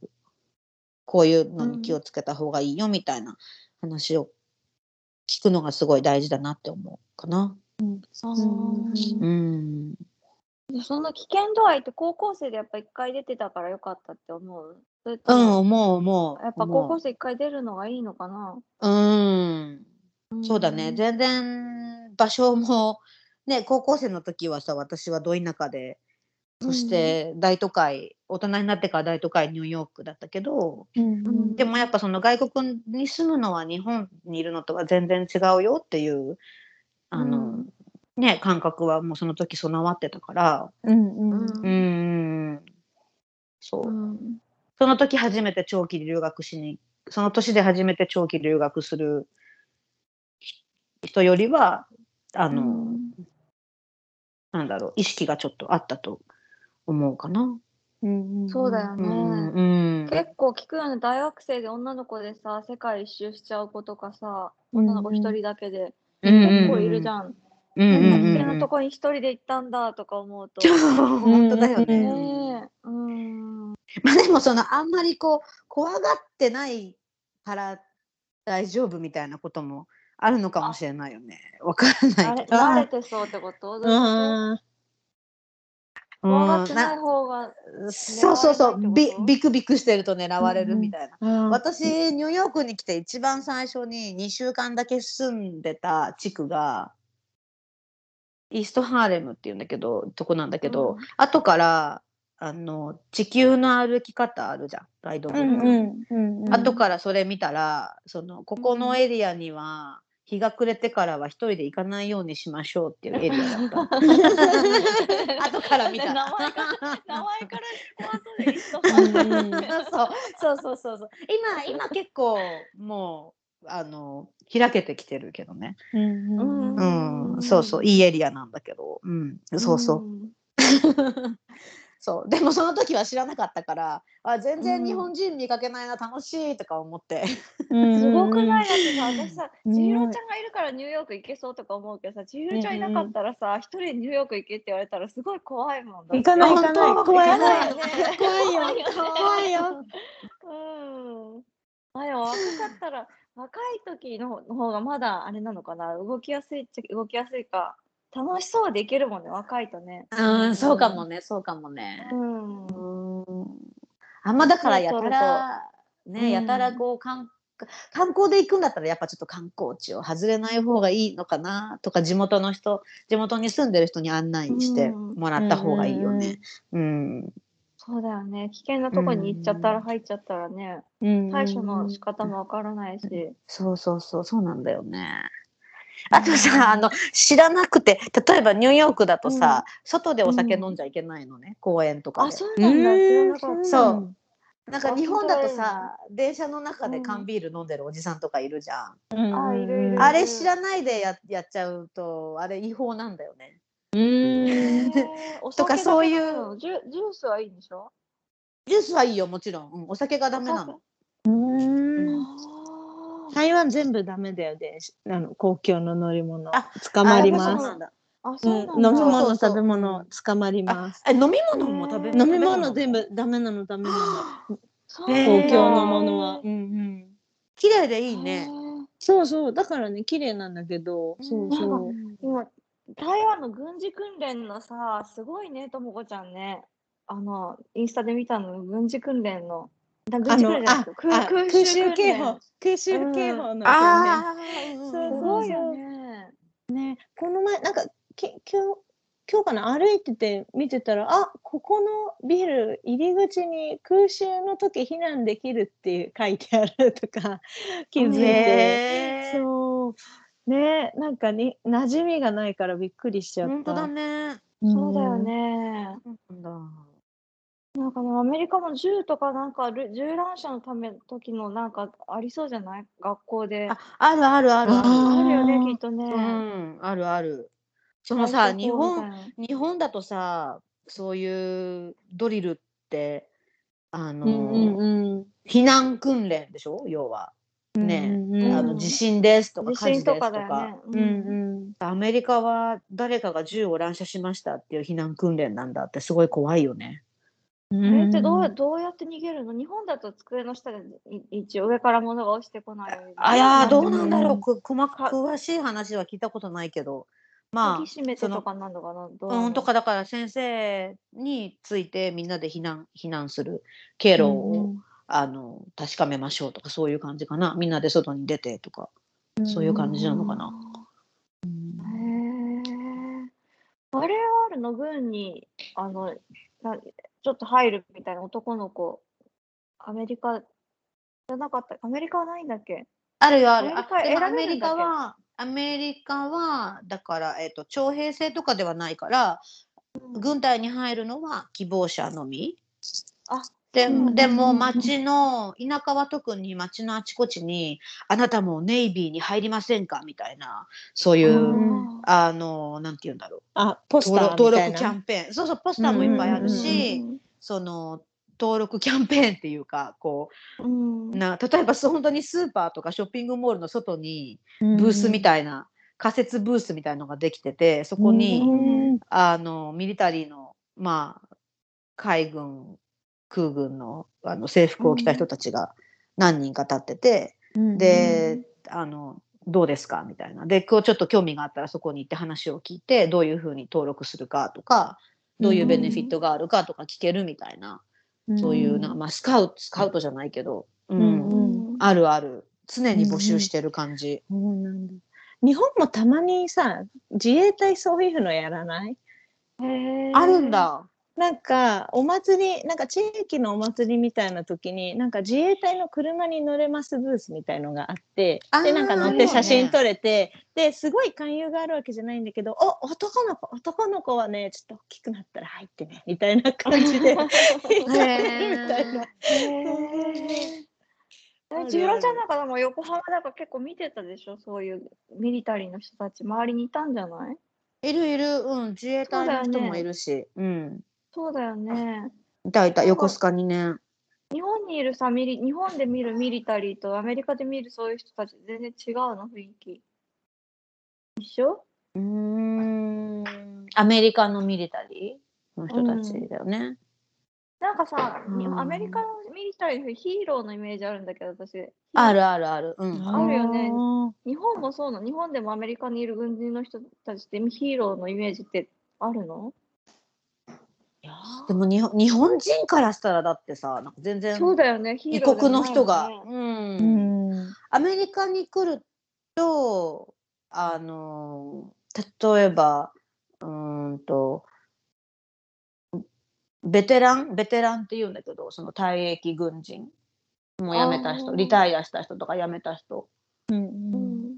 こういうのに気をつけた方がいいよみたいな話を聞くのがすごい大事だなって思うかな。あーうん、でその危険度合いって高校生でやっぱ一回出てたからよかったって思う？うん、思う思う。やっぱ高校生一回出るのがいいのかな？うん。そうだね。ん。全然場所も、ね、高校生の時はさ、私はど田舎で、そして大都会、大人になってから大都会ニューヨークだったけど、うん。でもやっぱその外国に住むのは日本にいるのとは全然違うよっていう、あの、うんね、感覚はもうその時備わってたから、うんうんん、そう。うんその時初めて長期留学しに、その年で初めて長期留学する人よりは、あの、うんなんだろう、意識がちょっとあったと思うかな。うんそうだよね。うん、うん。結構聞くよね大学生で女の子でさ世界一周しちゃう子とかさうん女の子一人だけでうんうん結構いるじゃん。うんうん変なうん危険なとこに一人で行ったんだとか思うと。本当だよね。ねえうんまあでもそのあんまりこう怖がってないから大丈夫みたいなこともあるのかもしれないよね。わからないけど。慣れてそうってこと？どういうこと怖がってない方がそうそうそうビビクビクしてると狙われるみたいな。あ私ニューヨークに来て一番最初に2週間だけ住んでた地区がイーストハーレムっていうんだけどとこなんだけど、うん。後からあの地球の歩き方あるじゃんガイドブック、後からそれ見たらそのここのエリアには日が暮れてからは一人で行かないようにしましょうっていうエリアだった。後から見たら。名前から名前から そうそうそうそうそう。今今結構もうあの開けてきてるけどね。うんうんうん、うんそうそう。いいエリアなんだけど、うん、そうそう。そう。でもその時は知らなかったからあ全然日本人見かけないな楽しいとか思って、うん。すごくない？だってさ、私さ、うん。千尋ちゃんがいるからニューヨーク行けそうとか思うけどさ、千尋ちゃんいなかったらさ、一人でニューヨーク行けって言われたらすごい怖いもん。行かない行かない。怖い行か怖いないよね。怖いよ。怖いよ。ね。怖いよ。うん。あでも若かったら、若い時の方がまだあれなのかな、動きやすいっちゃ動きやすいか、楽しそうでいけるもんね、若いとね。うん、そうかもねそうかもね。うん。うんあんまだからやたらうんねやたらこう観観光で行くんだったらやっぱちょっと観光地を外れない方がいいのかなとか地元の人地元に住んでる人に案内してうんもらった方がいいよね。うんそうだよね。危険なとこに行っちゃったら入っちゃったらね、対処の仕方もわからないし。そうそうそうそうなんだよね。あとさあの知らなくて例えばニューヨークだとさ、外でお酒飲んじゃいけないのね、公園とかあ、で。そうなんだ。知らなかった。そうなんか日本だとあさ電車の中で缶ビール飲んでるおじさんとかいるじゃん。あいるいるあれ知らないでややっちゃうとあれ違法なんだよね。とかそういうジュジュースはいいんでしょ？ジュースはいいよもちろん、うんお酒がダメなの。うん。台湾全部ダメだよであの公共の乗り物。あ捕まります。そうなんだ。あ、そうなんだ。うん飲み物食べ物捕まります。え飲み物も食べ飲み物全部ダメなのダメなの。そう。へー東京のものは。うんうん。綺麗でいいいね。そうそう。だからね綺麗なんだけど、そうそう。今、台湾の軍事訓練のさ、すごいね、ともこちゃんね。あの、インスタで見たの、軍事訓練の。空襲警報空襲警報の、ねああ、すごいよね。ねこの前なんかき今日今日かな？歩いてて見てたらあここのビル入り口に空襲の時避難できるっていう書いてあるとか気づいて、そうねなんかに馴染みがないからびっくりしちゃった。本当だね。そうだよね。なんだなんかね、アメリカも銃とかなんかる銃乱射のため時のなんかありそうじゃない？学校で。ああるあるあるある。ああるよね、ーきっとね。うん、あるある。そのさ、日本、日本だとさ、そういうドリルって、あの、うんうんうん避難訓練でしょ？要は。ね、うんあの地震ですとか地火事ですとか。震とかだよね。うん。うんアメリカは誰かが銃を乱射しましたっていう避難訓練なんだってすごい怖いよね。うあれってどんうどうやって逃げるの？日本だと机の下でい一応上から物が落ちてこない。あいやーどうなだろうなんんだろう、く細か詳しい話は聞いたことないけど、ま鍵閉めてそのとかなんのかな？どうあ、なのう？ん、とかだから先生についてみんなで避難避難する経路を、あの確かめましょうとかそういう感じかな。みんなで外に出てとか、そういう感じなのかな。へえ。あれはあるの軍にあのなちょっと入るみたいな男の子。アメリカじゃなかった。アメリカはないんだっけ？あるよある。アメリカはアメリカはだから、えっと徴兵制とかではないから、軍隊に入るのは希望者のみ。あででも町の田舎は特に町のあちこちにあなたもネイビーに入りませんか？みたいなそういううん。あのなんて言うんだろう。あポス登ターみたいな。録登録キャンペーン。そうそうポスターもいっぱいあるうんし、その登録キャンペーンっていうかこうな例えば本当にスーパーとかショッピングモールの外にブースみたいな、仮設ブースみたいのができててそこに、うん。あのミリタリーのまあ海軍空軍のあの制服を着た人たちが何人か立ってて、うん。であのどうですか？みたいな。でこうちょっと興味があったらそこに行って話を聞いてどういうふうに登録するかとかどういうベネフィットがあるかとか聞けるみたいな、そういうな、まあ、スカウトスカウトじゃないけど、うん。うんうんあるある。常に募集してる感じ。日本もたまにさ自衛隊そういうのやらない？あるんだ。なんかお祭りなんか地域のお祭りみたいな時になんか自衛隊の車に乗れますブースみたいのがあってでなんか乗って写真撮れて、ですごい勧誘があるわけじゃないんだけどお男の子男の子はねちょっと大きくなったら入ってねみたいな感じで みたいな。ちゃんなんかでも横浜なんか結構見てたでしょ？そういうミリタリーの人たち周りにいたんじゃない？いるいる、うん、自衛隊の人もいるし、うん、そうだよね。いたいた、横須賀にね。日本にいるさミリ、日本で見るミリタリーとアメリカで見るそういう人たち全然違うの雰囲気。一緒うーん、アメリカのミリタリー？の人たちだよね。なんかさ、にうんアメリカのミリタリーの人ヒーローのイメージあるんだけど私。あるあるある、うん。あるよねあ日本もそうなの？日本でもアメリカにいる軍人の人たちってヒーローのイメージってあるの？でも日本日本人からしたらだってさ、なんか全然そうだよね、ヒ異国の人が、アメリカに来ると、あの、例えば、うーんと、ベテランベテランって言うんだけど、その退役軍人。もう辞めた人、リタイアした人とか辞めた人。うん。うん。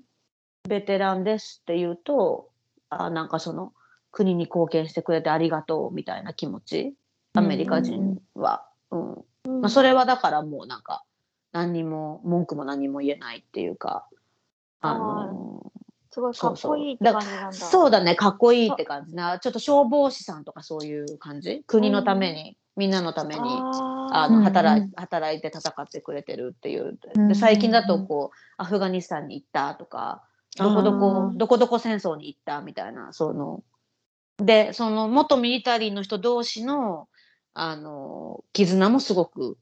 ベテランですって言うと、あなんかその国に貢献してくれてありがとうみたいな気持ち、アメリカ人は。うん。うん。まあ、それはだからもうなんか何にも文句も何も言えないっていうか、あのすごいかっこいいってだ感じなんだ。そうだね。かっこいいって感じ。なちょっと消防士さんとかそういう感じ？国のために、みんなのためにああのうん。働いうん働いて戦ってくれてるっていう。うん。で最近だとこうアフガニスタンに行ったとかどこどこどこどこ戦争に行ったみたいなそので、その元ミリタリーの人同士の、あの、絆もすごく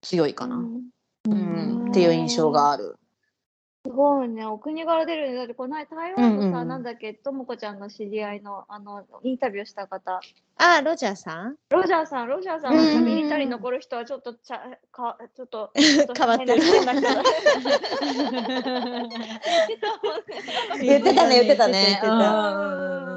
強いかな。うん。うん、っていう印象がある。すごいね、お国柄出るね。だってこの間台湾のさ、うんうんうん。なんだっけ、ともこちゃんの知り合いの、あの、インタビューした方、あ、ロジャーさん？ロジャーさん、ロジャーさんはうんミリタリー残る人はちょっとちゃ、か、ちょっと、変わってる。言ってたね、言ってたね。言ってた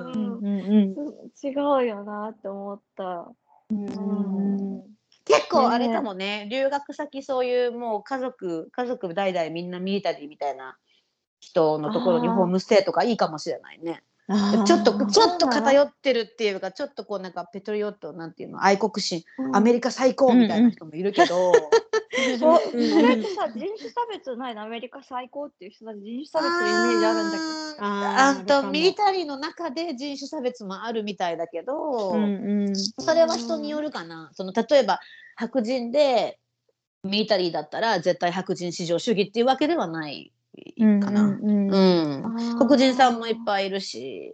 うん違うよなって思った。うん結構あれかもね、留学先そういうもう家族、家族代々みんなミリタリーみたいな人のところにあーホームステイとかいいかもしれないね。ちょっと、ちょっと偏ってるっていうか、ちょっとこうなんかペトリオットなんていうの、愛国心、うん。アメリカ最高みたいな人もいるけど、そうそれってさ、人種差別ないの？アメリカ最高っていう人たち人種差別のイメージあるんだけど。あーあとミリタリーの中で人種差別もあるみたいだけど、うんうん。それは人によるかな。その例えば白人でミリタリーだったら絶対白人至上主義っていうわけではないかな。うん黒人さんもいっぱいいるし、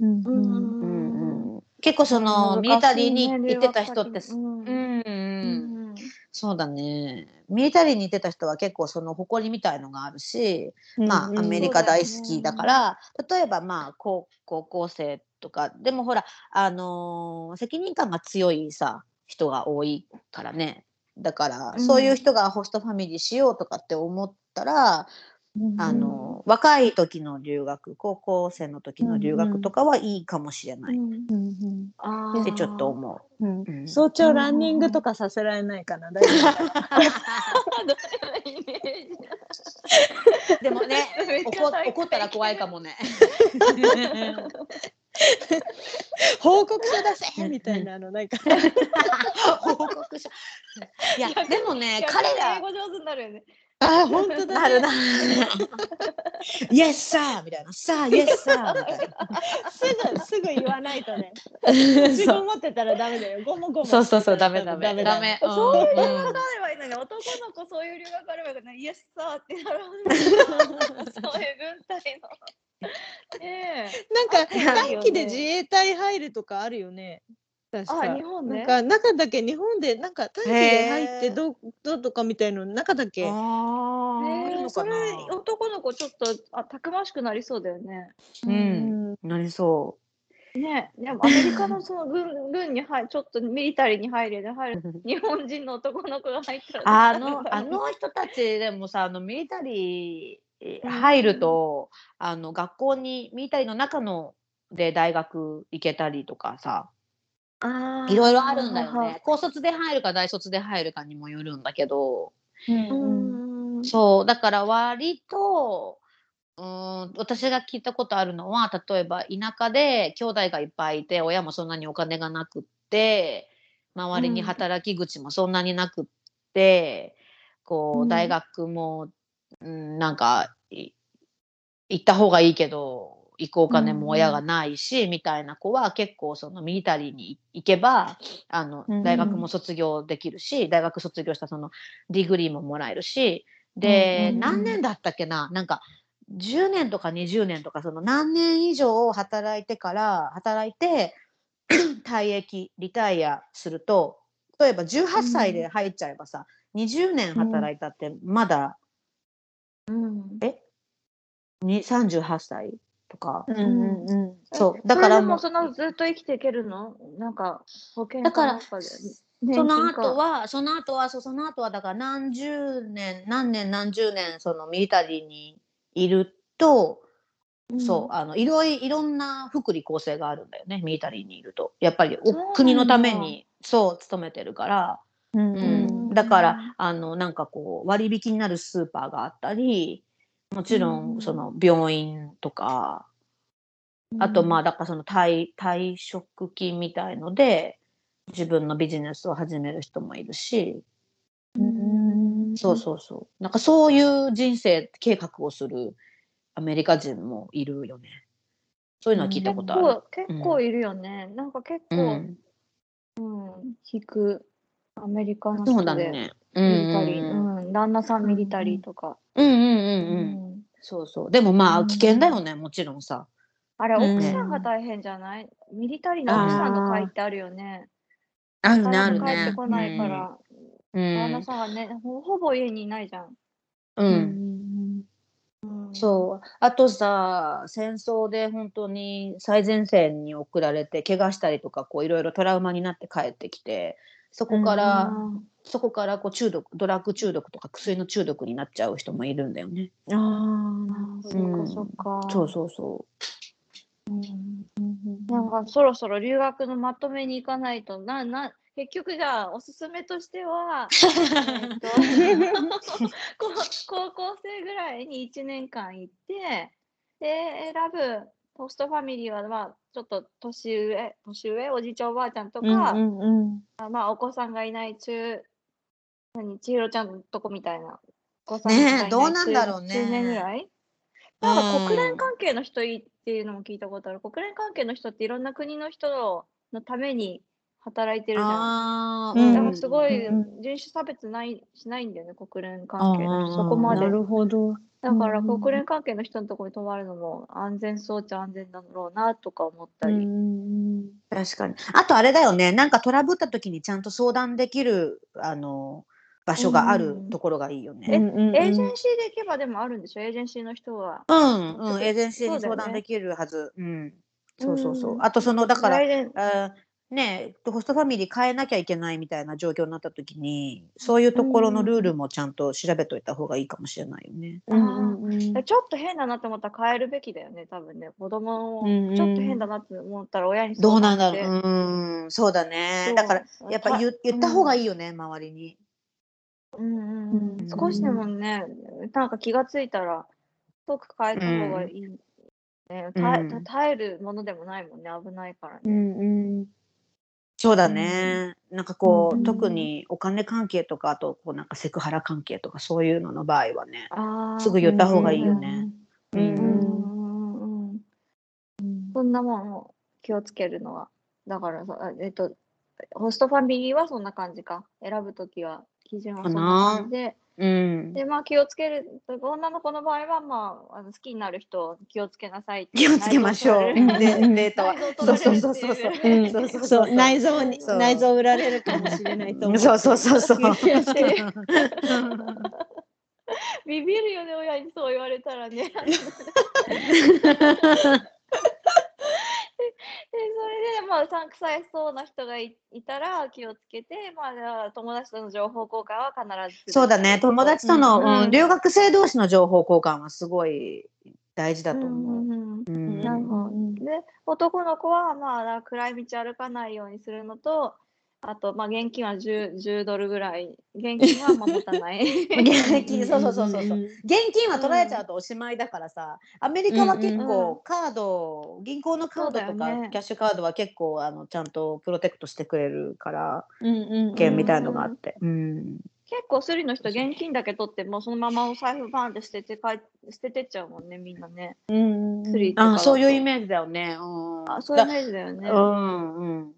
うんううん。結構そのミリタリーに行ってた人って、うんそうだね。ミリタリーに行ってた人は結構その誇りみたいのがあるし、まあアメリカ大好きだから例えばまあ高高校生とかでもほらあのー責任感が強いさ人が多いからね。だから、うん。そういう人がホストファミリーしようとかって思ったら、あのー若い時の留学高校生の時の留学とかはいいかもしれないってちょっと思う。うんうん早朝ランニングとかさせられないかな大丈イメージでもね 怒ったら怖いかもね。夫報告書出せみたいなのなんか 報告書。いやでもね彼英ら語上手になるよね。あ本当だなるな。ね Yes sir みたいな。さあ Yes sir みたいすぐすぐ言わないとね な。自分持ってたらダメだよごもごもそうそうそうダメダメダメそういう留うん学あればいいのに、男の子そういう留学あればいいのに、イエスサーってなる。そういう軍隊の。ねえ。なんか短期で自衛隊入るとかあるよね確かあ、日本で。なんか中だけ日本でなんか短期で入ってどうどうとかみたいの中だけあーあるえー、それ。男の子ちょっとあたくましくなりそうだよね。うんなりそねでもアメリカのその軍軍に入ちょっとミリタリーに入れで入るう。日本人の男の子が入ったら あのあの人たちでもさあのミリタリーうん入ると、あの学校にミリタリーの中ので大学行けたりとかさいろいろあるんだよね。高卒で入るか大卒で入るかにもよるんだけど。うんそうだから割とうーん私が聞いたことあるのは例えば田舎で兄弟がいっぱいいて親もそんなにお金がなくって周りにうん働き口もそんなになくって、こううん。大学も、うん、なんかい行った方がいいけど行くお金も親がないし、みたいな子は結構そのミリタリーに行けばあのうん大学も卒業できるし、大学卒業したその degree ももらえるしで、うんうん。何年だったっけな？なんか10年とか20年とかその何年以上働いてから働いて 退役リタイアすると例えば18歳で入っちゃえばさ、20年働いたってまだ、うん。え？に38歳？とか、うんうんうん。そう。だからもうそれでもそのずっと生きていけるの？なんか保険だからその後はその後はその後はだから何十年何年何十年そのミリタリーにいると、そうあのいろいいろんな福利厚生があるんだよねミリタリーにいると。やっぱりお国のためにそう勤めてるから、うんううんん、だからあのなんかこう割引になるスーパーがあったりもちろうん。んその病院とか、あとまあだからその退退職金みたいので自分のビジネスを始める人もいるし、うん。そうそうそう。なんかそういう人生計画をするアメリカ人もいるよね。そういうのは聞いたことある。結構結構いるよね、なんか結う構、ん、引く。アメリカのそう人で、だね。ミリタリー、うん。うん旦那さんミリタリーとか、うん。うんうんうん。うん。そうそう。でもまうん。あ危険だよね、もちろんさ。あれ、うん。奥さんが大変じゃない？ミリタリーの奥さんと会ってあるよね。あるねなあるね。帰ってこないから、うん。旦那さんはねほ、ほぼ家にいないじゃん。うん、ううんん。そう。あとさ戦争で本当に最前線に送られて怪我したりとかこういろいろトラウマになって帰ってきてそこから、うんそこからこう中毒ドラッグ中毒とか薬の中毒になっちゃう人もいるんだよね。ああ、そっかそっか。そうそうそなんかそろそろ留学のまとめに行かないとなな結局じゃあおすすめとしては、高校生ぐらいに1年間行ってで選ぶホストファミリーは、まあ、ちょっと年上年上？おじいちゃんおばあちゃんとか、うんうんあまあ、お子さんがいない中何千尋ちゃんのとこみたいな。お子さんがいないどうなんだろうね。中年ぐらい？なんか国連関係の人いいっていうのも聞いたことある。国連関係の人っていろんな国の人のために働いてるじゃん。あうんだからすごいうん人種差別ないしないんだよね、国連関係の人。そこまで。なるほど。だからうん国連関係の人のところに泊まるのも安全そうっちゃ安全だろうなとか思ったうり。ん確かに。あとあれだよねなんかトラブった時にちゃんと相談できるあの場所があるうんところがいいよね。エージェンシーで行けばでもあるんでしょ？エージェンシーの人は。うんうん、エージェンシーに相談できるはず。うん。そうそうそう。うんあとそのだから、エーねホストファミリー変えなきゃいけないみたいな状況になった時に、そういうところのルールもちゃんと調べといた方がいいかもしれないよね。うんうんえちょっと変だなって思ったら変えるべきだよね、多分ね。子供をちょっと変だなって思ったら親にどうなんだ相ろう。談うん、そうだねだからやっぱ言言った方がいい。よね、周りに。うんうん少しでもね、なんか気がついたら、遠く変えた方がいい。ね耐えるものでもないもんね、危ないからうね。んうんそうだね。なんかこう、うん特にお金関係とかあとこうなんかセクハラ関係とかそういうのの場合はね、すぐ言った方がいいよね。ううんんうんうんうんそんなもんを気をつけるのは。だからさ、あえっと、ホストファミリーはそんな感じか。選ぶときは、基準はそんな感じで。うん。で、まあ気をつける、女の子の場合は、まあ、あの好きになる人を気をつけなさいって。気をつけましょう。内臓取られるうんデートは。そうそうそうそう。そうそうそうそう内臓にそう内臓売られるかもしれないと思う。そうそうそうそう。ビビるよね、親にそう言われたらね。まあ、うさんくさいそうな人がいいたら気をつけて、まあじゃあ、友達との情報交換は必ずそうだね。友達との、うんうん。留学生同士の情報交換はすごい大事だとう。ん思う。うん。で男の子はまあ暗い道歩かないようにするのとあとまあ現金は 10, 10ドルぐらい現金はまあ持たない現金そう そうそうそうそう。ん現金は取られちゃうとおしまいだからさ、アメリカは結うんうん構カード、銀行のカードとか、ねキャッシュカードは結構あのちゃんとプロテクトしてくれるから、うんうん券みたいのがあって。うん。結構スリの人現金だけ取ってもうそのままお財布バンって捨てて帰捨ててっちゃうもんねみんなねうんスリとかあそういうイーメージだよね。うん。あそういうイメージだよねうんうん。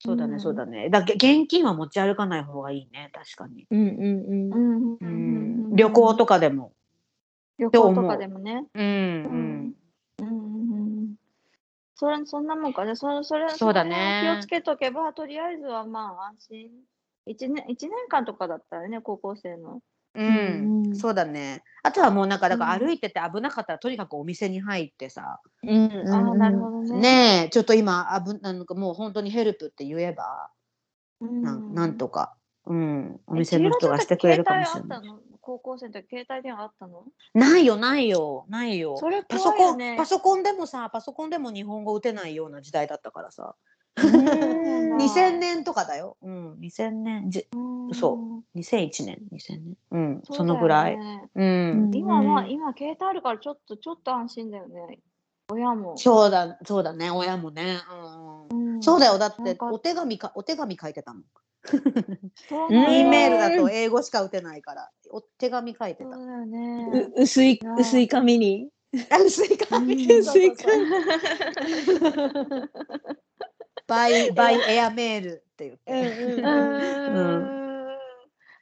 そうだね、うんそうだね。だけ現金は持ち歩かない方がいいね、確かに。うんうんうん。うん旅行とかでも。旅行とかでもね。うんうん。うんうんうんそれそんなもんか。ねそそれそうだね。気をつけとけばとりあえずはまあ安心。一年一年間とかだったらね高校生のうん、うんそうだね。あとはもうなんかだからうん。歩いてて危なかったらとにかくお店に入ってさ、うん。うん。ああなるほどね。ねえちょっと今危なんかもう本当にヘルプって言えば、うんなん。なんとか、うん、おえ店の人がしてくれるかもしれない。高校生の時携帯電話あったの？ないよないよないよ。それパソコン、パソコンでもさパソコンでも日本語打てないような時代だったからさ。うん。2000年とかだよ。うん、2000年、じうん。そう。2001年、2000年。うん、そ,、のぐらい。うん。今は、うん。今携帯あるからちょっとちょっと安心だよね。親も。そうだ、そうだね、親もね。うんうん。そうだよ、だってお手紙か、お手紙書いてたもん。E メールだと英語しか打てないから、お手紙書いてた。そうだよね。う薄い薄い紙に。あ 薄い紙薄い紙バイ、バイエアメールって言って。うん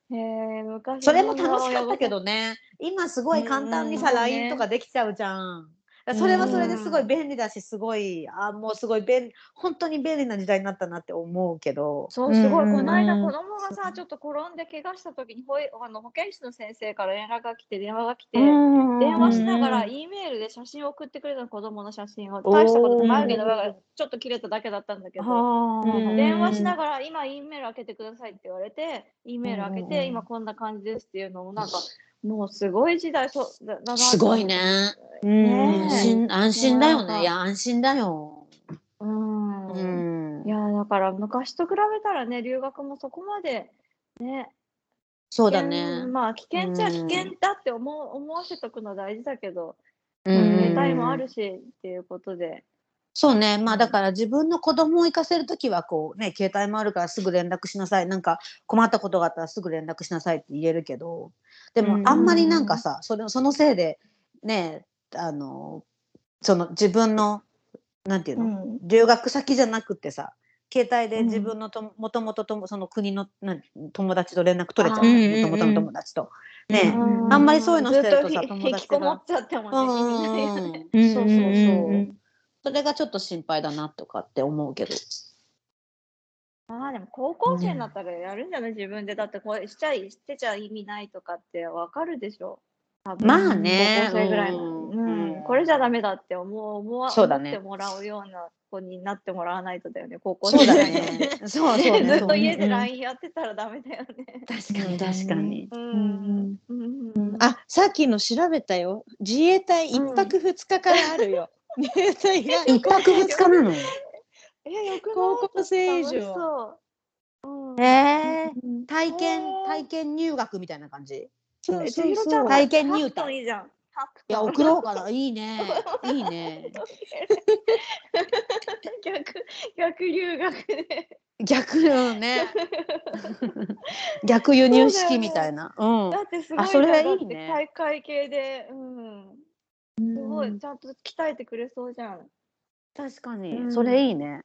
へえ昔それも楽しかったけどどね、今すごい簡単にさ、うんうん LINE とかできちゃうじゃん。それはそれですごい便利だしすごいあもうすごい便本当に便利な時代になったなって思うけど。そうすごい、この間子供がさちょっと転んで怪我した時に保育あの保健室の先生から連絡が来て電話が来て、電電話しながら E メールで写真を送ってくれたの子供の写真を。大したこと眉毛の上がちょっと切れただけだったんだけど、うん。電話しながら今 E メール開けてくださいって言われて E メール開けうんて今こんな感じですっていうのをなんかもうすごい時代そうだだなとすごいね。ね安心安心だよね。いや安心だよ。うん、うん。いやだから昔と比べたらね留学もそこまでねそうだね。まあ危険っちゃ危うん。険だって思う思わせとくの大事だけど、うん。携帯もあるしっていうことで、そうね。まあだから自分の子供を行かせるときはこうね携帯もあるからすぐ連絡しなさい。なんか困ったことがあったらすぐ連絡しなさいって言えるけど。でもうん。あんまりなんかさそれそのせいでねあのその自分のなんていうの、うん。留学先じゃなくてさ携帯でうん。自分のともともとともその国のなん友達と連絡取れちゃうもともとの友達と。ね。うん。あんまりそういうのしてるとさ友達が引きこもっちゃってもね、そうそうそう。うんそれがちょっと心配だなとかって思うけど。まあでも高校生になったらやるんじゃない自分でだってこれしちゃいしてちゃ意味ないとかってわかるでしょまあね高校生ぐらいの、うんうんうんこれじゃダメだって思う思わそうだね思ってもらうような子になってもらわないとだよね高校生ぐらいのね。そうそうね。ずっと家でうん LINE やってたらダメだよね。確かに確かに。うんうんあ、さっきの調べたよ。自衛隊一泊二日からあるよ。一泊二日なの？えよく高校生以上ううんええ。うん体験体験入学みたいな感じ。そうえそうそう体験入。いいじゃん。いや送ろうかな。いいね。いいね。逆逆留学で。逆よね。逆輸入式みたいな。うんだ。ってすごいあそれいいねだって大会系で、うん、すごいちゃんと鍛えてくれそうじゃん。確かうに。ん。それいいね。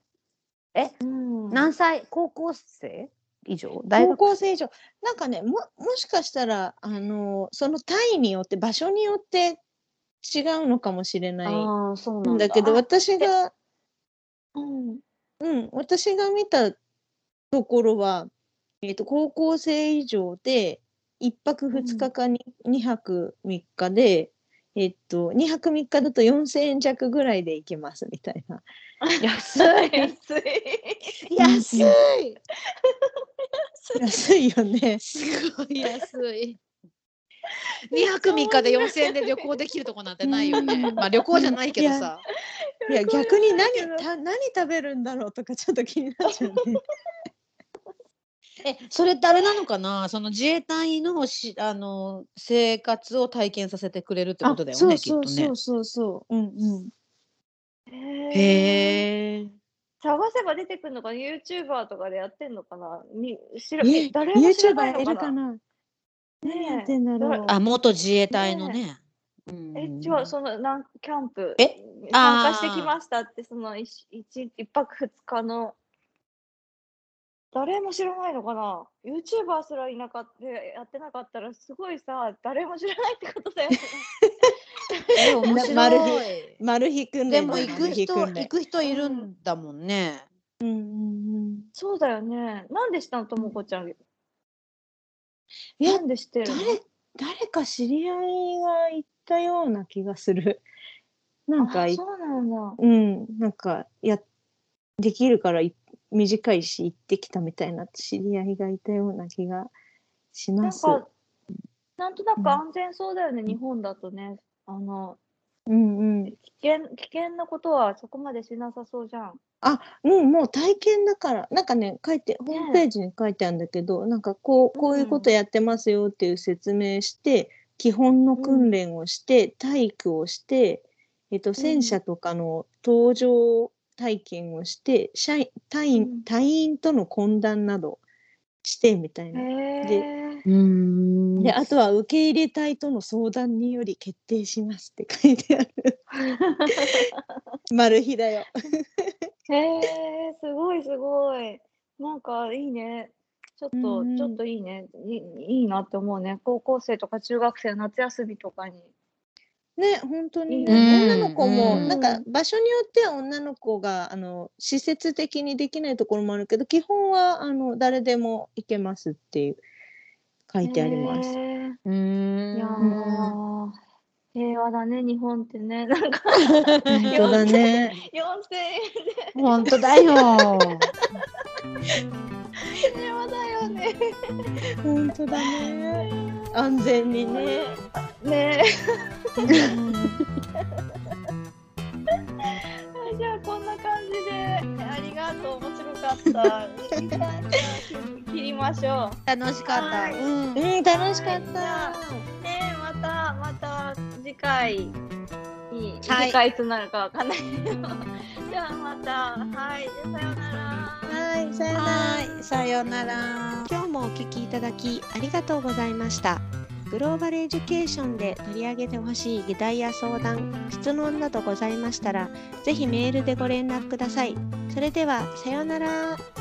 うん。何歳？高校生以上？大高学校生以上。なんかねももしかしたらあのその単位によって場所によって違うのかもしれない。ああ、そうなんだ。んだけどあ私がうん。うん。私が見たところは、えー、と高校生以上で1泊2日かに2泊3日で、えっと2泊3日だと4000円弱ぐらいで行けますみたいな。安 安い。い。安い。安いよね。すごい安い。2泊3日で4000円で旅行できるとこなんてないよね。まあ旅行じゃないけどさ。いや逆に何た何食べるんだろうとかちょっと気になっちゃうね。え、それってあれなのかな？その自衛隊のしあの生活を体験させてくれるってことだよね、きっとねそうそうそう。そうそう。うんうん。へえ。探せば出てくるのかな YouTuber とかでやってんのかな？に知らええ誰も知らない YouTuber いのかな？るかな？何やねってんだろう。あ、元自衛隊のね。うんえ、違う、そのなんキャンプえ？参加してきましたって、その一一一泊二日の誰も知らないのかな ?YouTuber すらいなかったやってなかったらすごいさ、誰も知らないってことだよね。え、面白い。マルマル秘訓練だでも行く人行く人いるんだもんね。うんうんうん。そうだよね。なんでしたのともこちゃん。いやなんで知ってるの？誰誰か知り合いが言ったような気がする。なんかいあそうなんだ。うんなんかやできるからい短いし行ってきたみたいな知り合いがいたような気がします。なんか、なんとなうんく安全そうだよね、日本だとね。あの、うんうん。危険、危険なことはそこまでしなさそうじゃん。あ、うん、もう体験だから、なんかね、書いて、ホームページに書いてあるんだけど、なんかこう、こういうことやってますよっていう説明して、基本の訓練をして、体育をして、えっと、戦車とかの搭乗体験をして、社員、隊員、うん隊員との懇談などしてみたいな。へでえ。うんで、あとは受け入れ隊との相談により決定しますって書いてある。マル秘だよ。へえ、すごいすごい。なんかいいね。ちょっと、ちょっといいねいい。いいなって思うね。高校生とか中学生の夏休みとかにね、本当にね、うん女の子も、うんなんか場所によっては女の子があの施設的にできないところもあるけど、基本はあの誰でも行けますっていう書いてあります。へーうーんいやー平和だね、日本ってね。なんか本当だね。4000円で本当だよ。平和だよね。本当だね。安全にね。ね。じゃあこんな感じでありがとう面白かった。切りましょう。楽しかった。はいうん。うん、楽しかった。ねえまたまた次回に、はい次回いつになるかわかんないけど。じゃあまたはいじゃあさようなら。はい、さよなら。はい、さようなら。今日もお聞きいただきありがとうございました。グローバルエデュケーションで取り上げてほしい議題や相談、質問などございましたら、ぜひメールでご連絡ください。それでは、さようなら。